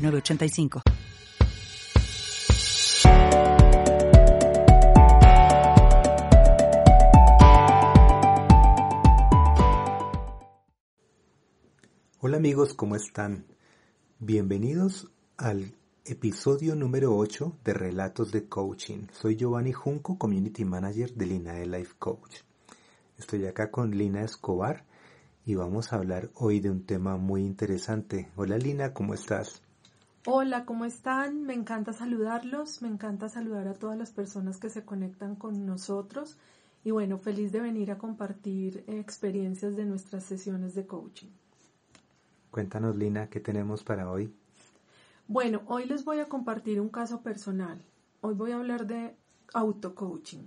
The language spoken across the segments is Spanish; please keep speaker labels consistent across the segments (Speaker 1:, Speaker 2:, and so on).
Speaker 1: 985.
Speaker 2: Hola amigos, ¿cómo están? Bienvenidos al episodio número 8 de Relatos de Coaching. Soy Giovanni Junco, Community Manager de Lina Life Coach. Estoy acá con Lina Escobar y vamos a hablar hoy de un tema muy interesante. Hola Lina, ¿cómo estás?
Speaker 3: Hola, ¿cómo están? Me encanta saludarlos, me encanta saludar a todas las personas que se conectan con nosotros y bueno, feliz de venir a compartir experiencias de nuestras sesiones de coaching.
Speaker 2: Cuéntanos, Lina, ¿qué tenemos para hoy?
Speaker 3: Bueno, hoy les voy a compartir un caso personal. Hoy voy a hablar de auto-coaching.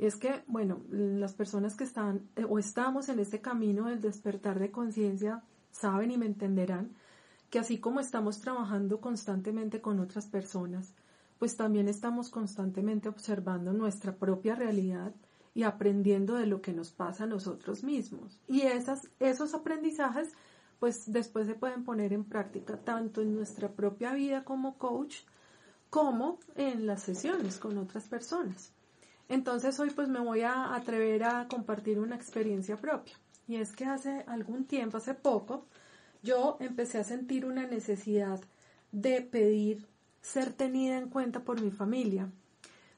Speaker 3: Y es que, bueno, las personas que están eh, o estamos en este camino del despertar de conciencia saben y me entenderán que así como estamos trabajando constantemente con otras personas, pues también estamos constantemente observando nuestra propia realidad y aprendiendo de lo que nos pasa a nosotros mismos. Y esas, esos aprendizajes, pues después se pueden poner en práctica tanto en nuestra propia vida como coach, como en las sesiones con otras personas. Entonces hoy pues me voy a atrever a compartir una experiencia propia. Y es que hace algún tiempo, hace poco, yo empecé a sentir una necesidad de pedir ser tenida en cuenta por mi familia.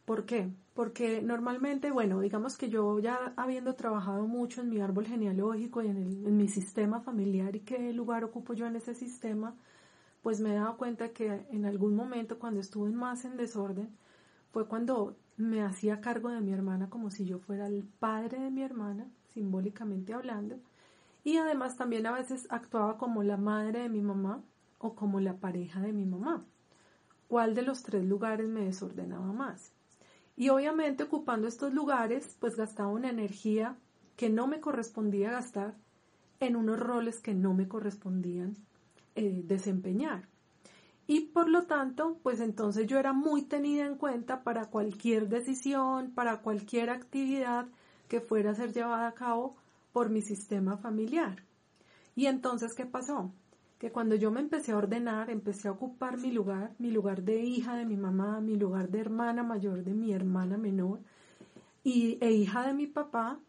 Speaker 3: ¿Por qué? Porque normalmente, bueno, digamos que yo ya habiendo trabajado mucho en mi árbol genealógico y en, en mi sistema familiar y qué lugar ocupo yo en ese sistema, pues me he dado cuenta que en algún momento cuando estuve más en desorden fue cuando me hacía cargo de mi hermana como si yo fuera el padre de mi hermana, simbólicamente hablando, y además también a veces actuaba como la madre de mi mamá o como la pareja de mi mamá. ¿Cuál de los tres lugares me desordenaba más? Y obviamente ocupando estos lugares, pues gastaba una energía que no me correspondía gastar en unos roles que no me correspondían eh, desempeñar. Y por lo tanto, pues entonces yo era muy tenida en cuenta para cualquier decisión, para cualquier actividad que fuera a ser llevada a cabo por mi sistema familiar. Y entonces, ¿qué pasó? Que cuando yo me empecé a ordenar, empecé a ocupar mi lugar, mi lugar de hija de mi mamá, mi lugar de hermana mayor de mi hermana menor y, e hija de mi papá,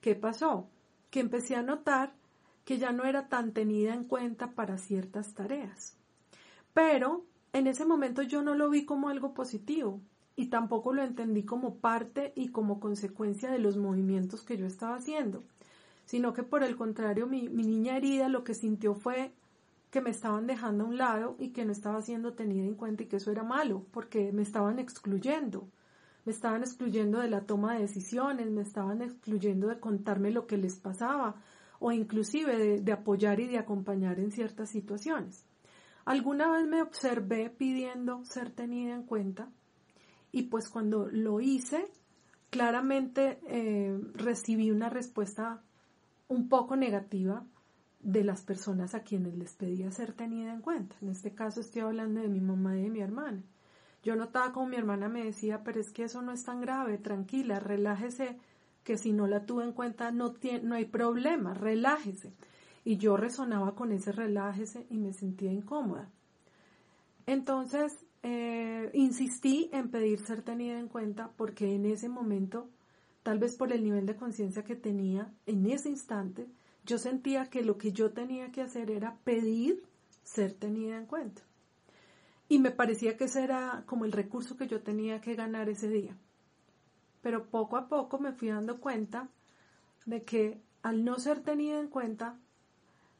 Speaker 3: ¿qué pasó? Que empecé a notar que ya no era tan tenida en cuenta para ciertas tareas. Pero en ese momento yo no lo vi como algo positivo y tampoco lo entendí como parte y como consecuencia de los movimientos que yo estaba haciendo sino que por el contrario mi, niña herida lo que sintió fue que me estaban dejando a un lado y que no estaba siendo tenida en cuenta y que eso era malo, porque me estaban excluyendo, me estaban excluyendo de la toma de decisiones, me estaban excluyendo de contarme lo que les pasaba o inclusive de, apoyar y de acompañar en ciertas situaciones. Alguna vez me observé pidiendo ser tenida en cuenta y pues cuando lo hice, claramente eh, recibí una respuesta un poco negativa de las personas a quienes les pedía ser tenida en cuenta. En este caso estoy hablando de mi mamá y de mi hermana. Yo notaba como mi hermana me decía, pero es que eso no es tan grave, tranquila, relájese, que si no la tuve en cuenta no, tiene, no hay problema, relájese. Y yo resonaba con ese relájese y me sentía incómoda. Entonces, eh, insistí en pedir ser tenida en cuenta porque en ese momento tal vez por el nivel de conciencia que tenía en ese instante, yo sentía que lo que yo tenía que hacer era pedir ser tenida en cuenta. Y me parecía que ese era como el recurso que yo tenía que ganar ese día. Pero poco a poco me fui dando cuenta de que al no ser tenida en cuenta,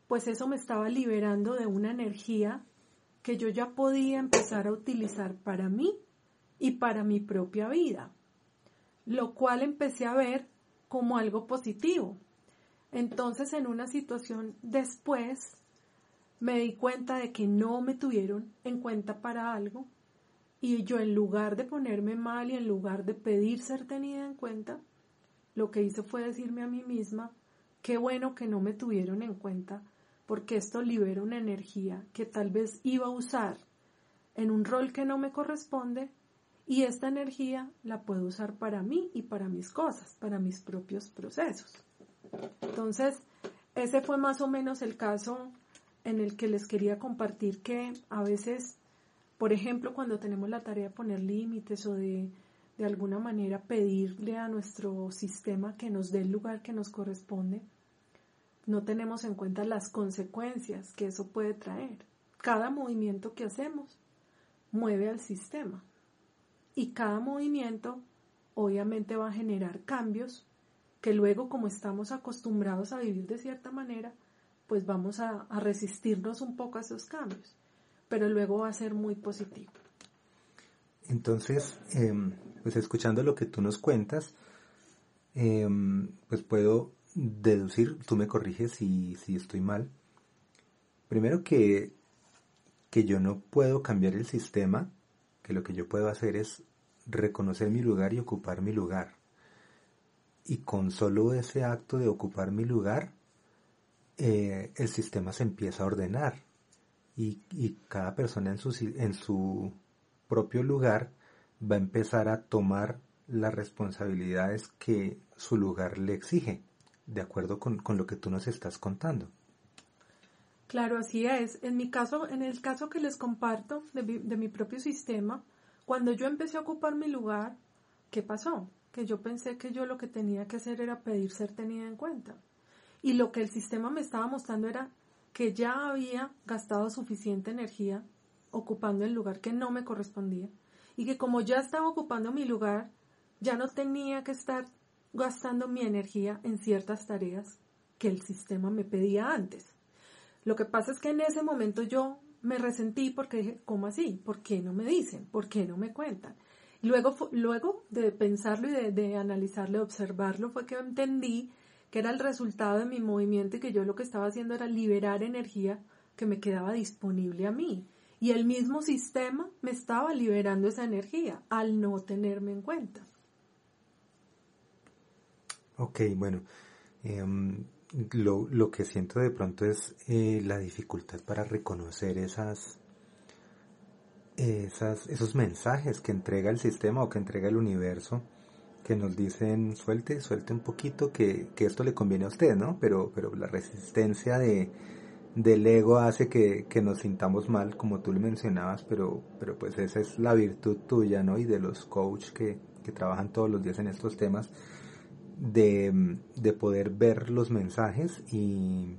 Speaker 3: pues eso me estaba liberando de una energía que yo ya podía empezar a utilizar para mí y para mi propia vida lo cual empecé a ver como algo positivo. Entonces, en una situación después, me di cuenta de que no me tuvieron en cuenta para algo y yo en lugar de ponerme mal y en lugar de pedir ser tenida en cuenta, lo que hice fue decirme a mí misma, qué bueno que no me tuvieron en cuenta, porque esto libera una energía que tal vez iba a usar en un rol que no me corresponde y esta energía la puedo usar para mí y para mis cosas, para mis propios procesos. Entonces, ese fue más o menos el caso en el que les quería compartir que a veces, por ejemplo, cuando tenemos la tarea de poner límites o de de alguna manera pedirle a nuestro sistema que nos dé el lugar que nos corresponde, no tenemos en cuenta las consecuencias que eso puede traer. Cada movimiento que hacemos mueve al sistema y cada movimiento obviamente va a generar cambios que luego como estamos acostumbrados a vivir de cierta manera, pues vamos a, resistirnos un poco a esos cambios, pero luego va a ser muy positivo.
Speaker 2: Entonces, em, pues escuchando lo que tú nos cuentas, em, pues puedo deducir, tú me corriges si, si estoy mal. Primero que, que yo no puedo cambiar el sistema, que lo que yo puedo hacer es reconocer mi lugar y ocupar mi lugar. Y con solo ese acto de ocupar mi lugar, eh, el sistema se empieza a ordenar. Y, y cada persona en su, en su propio lugar va a empezar a tomar las responsabilidades que su lugar le exige, de acuerdo con, lo que tú nos estás contando.
Speaker 3: Claro, así es. En mi caso, en el caso que les comparto de mi, propio sistema, cuando yo empecé a ocupar mi lugar, ¿qué pasó? Que yo pensé que yo lo que tenía que hacer era pedir ser tenida en cuenta. Y lo que el sistema me estaba mostrando era que ya había gastado suficiente energía ocupando el lugar que no me correspondía y que como ya estaba ocupando mi lugar, ya no tenía que estar gastando mi energía en ciertas tareas que el sistema me pedía antes. Lo que pasa es que en ese momento yo me resentí porque dije, ¿cómo así? ¿Por qué no me dicen? ¿Por qué no me cuentan? Luego, luego de pensarlo y de, analizarlo, de observarlo, fue que entendí que era el resultado de mi movimiento y que yo lo que estaba haciendo era liberar energía que me quedaba disponible a mí. Y el mismo sistema me estaba liberando esa energía al no tenerme en cuenta.
Speaker 2: Ok, bueno, em, lo, que siento de pronto es eh, la dificultad para reconocer esas, esas, esos mensajes que entrega el sistema o que entrega el universo que nos dicen suelte, suelte un poquito que, que esto le conviene a usted, ¿no? Pero, pero la resistencia de, del ego hace que, nos sintamos mal, como tú le mencionabas, pero, pero pues esa es la virtud tuya, ¿no? Y de los coaches que, trabajan todos los días en estos temas, de, poder ver los mensajes y,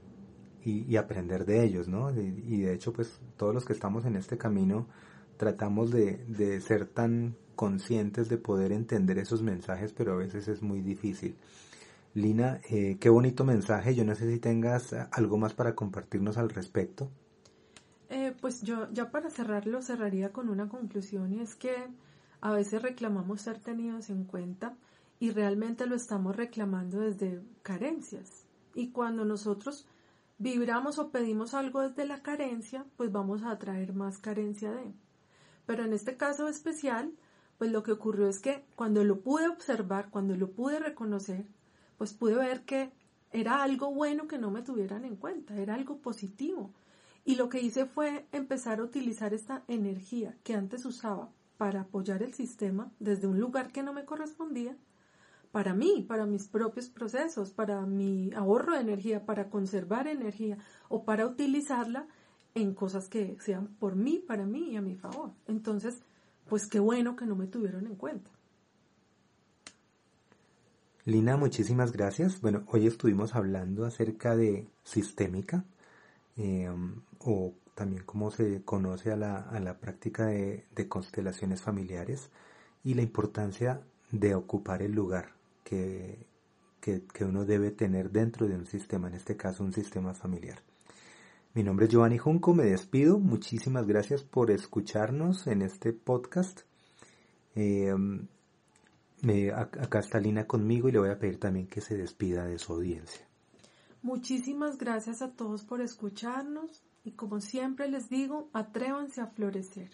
Speaker 2: aprender de ellos, ¿no? Y, de hecho, pues todos los que estamos en este camino tratamos de, de ser tan conscientes de poder entender esos mensajes, pero a veces es muy difícil. Lina, eh, qué bonito mensaje. Yo no sé si tengas algo más para compartirnos al respecto.
Speaker 3: Eh, pues yo ya para cerrarlo cerraría con una conclusión y es que a veces reclamamos ser tenidos en cuenta y realmente lo estamos reclamando desde carencias. Y cuando nosotros vibramos o pedimos algo desde la carencia, pues vamos a atraer más carencia de. Pero en este caso especial, pues lo que ocurrió es que cuando lo pude observar, cuando lo pude reconocer, pues pude ver que era algo bueno que no me tuvieran en cuenta, era algo positivo. Y lo que hice fue empezar a utilizar esta energía que antes usaba para apoyar el sistema desde un lugar que no me correspondía, para mí, para mis propios procesos, para mi ahorro de energía, para conservar energía o para utilizarla en cosas que sean por mí, para mí y a mi favor. Entonces, pues qué bueno que no me tuvieron en cuenta.
Speaker 2: Lina, muchísimas gracias. Bueno, hoy estuvimos hablando acerca de sistémica em, o también cómo se conoce a la, práctica de, constelaciones familiares y la importancia de ocupar el lugar que, que, uno debe tener dentro de un sistema, en este caso un sistema familiar. Mi nombre es Giovanni Junco, me despido. Muchísimas gracias por escucharnos en este podcast. Em, me, acá está Lina conmigo y le voy a pedir también que se despida de su audiencia.
Speaker 3: Muchísimas gracias a todos por escucharnos Y como siempre les digo, atrévanse a florecer.